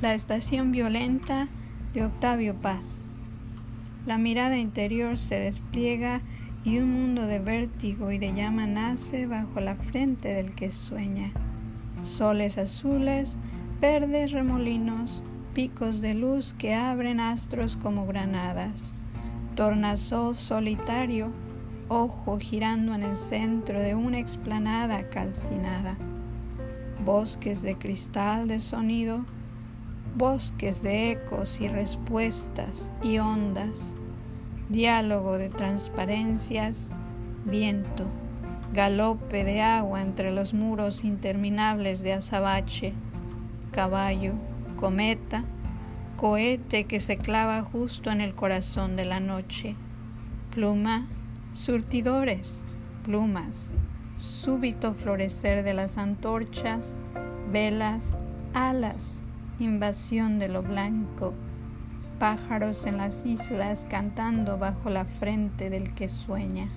La estación violenta de Octavio Paz. La mirada interior se despliega y un mundo de vértigo y de llama nace bajo la frente del que sueña. Soles azules, verdes remolinos, picos de luz que abren astros como granadas. Tornasol solitario, ojo girando en el centro de una explanada calcinada. Bosques de cristal de sonido bosques de ecos y respuestas y ondas, diálogo de transparencias, viento, galope de agua entre los muros interminables de azabache, caballo, cometa, cohete que se clava justo en el corazón de la noche, pluma, surtidores, plumas, súbito florecer de las antorchas, velas, alas, invasión de lo blanco, pájaros en las islas cantando bajo la frente del que sueña.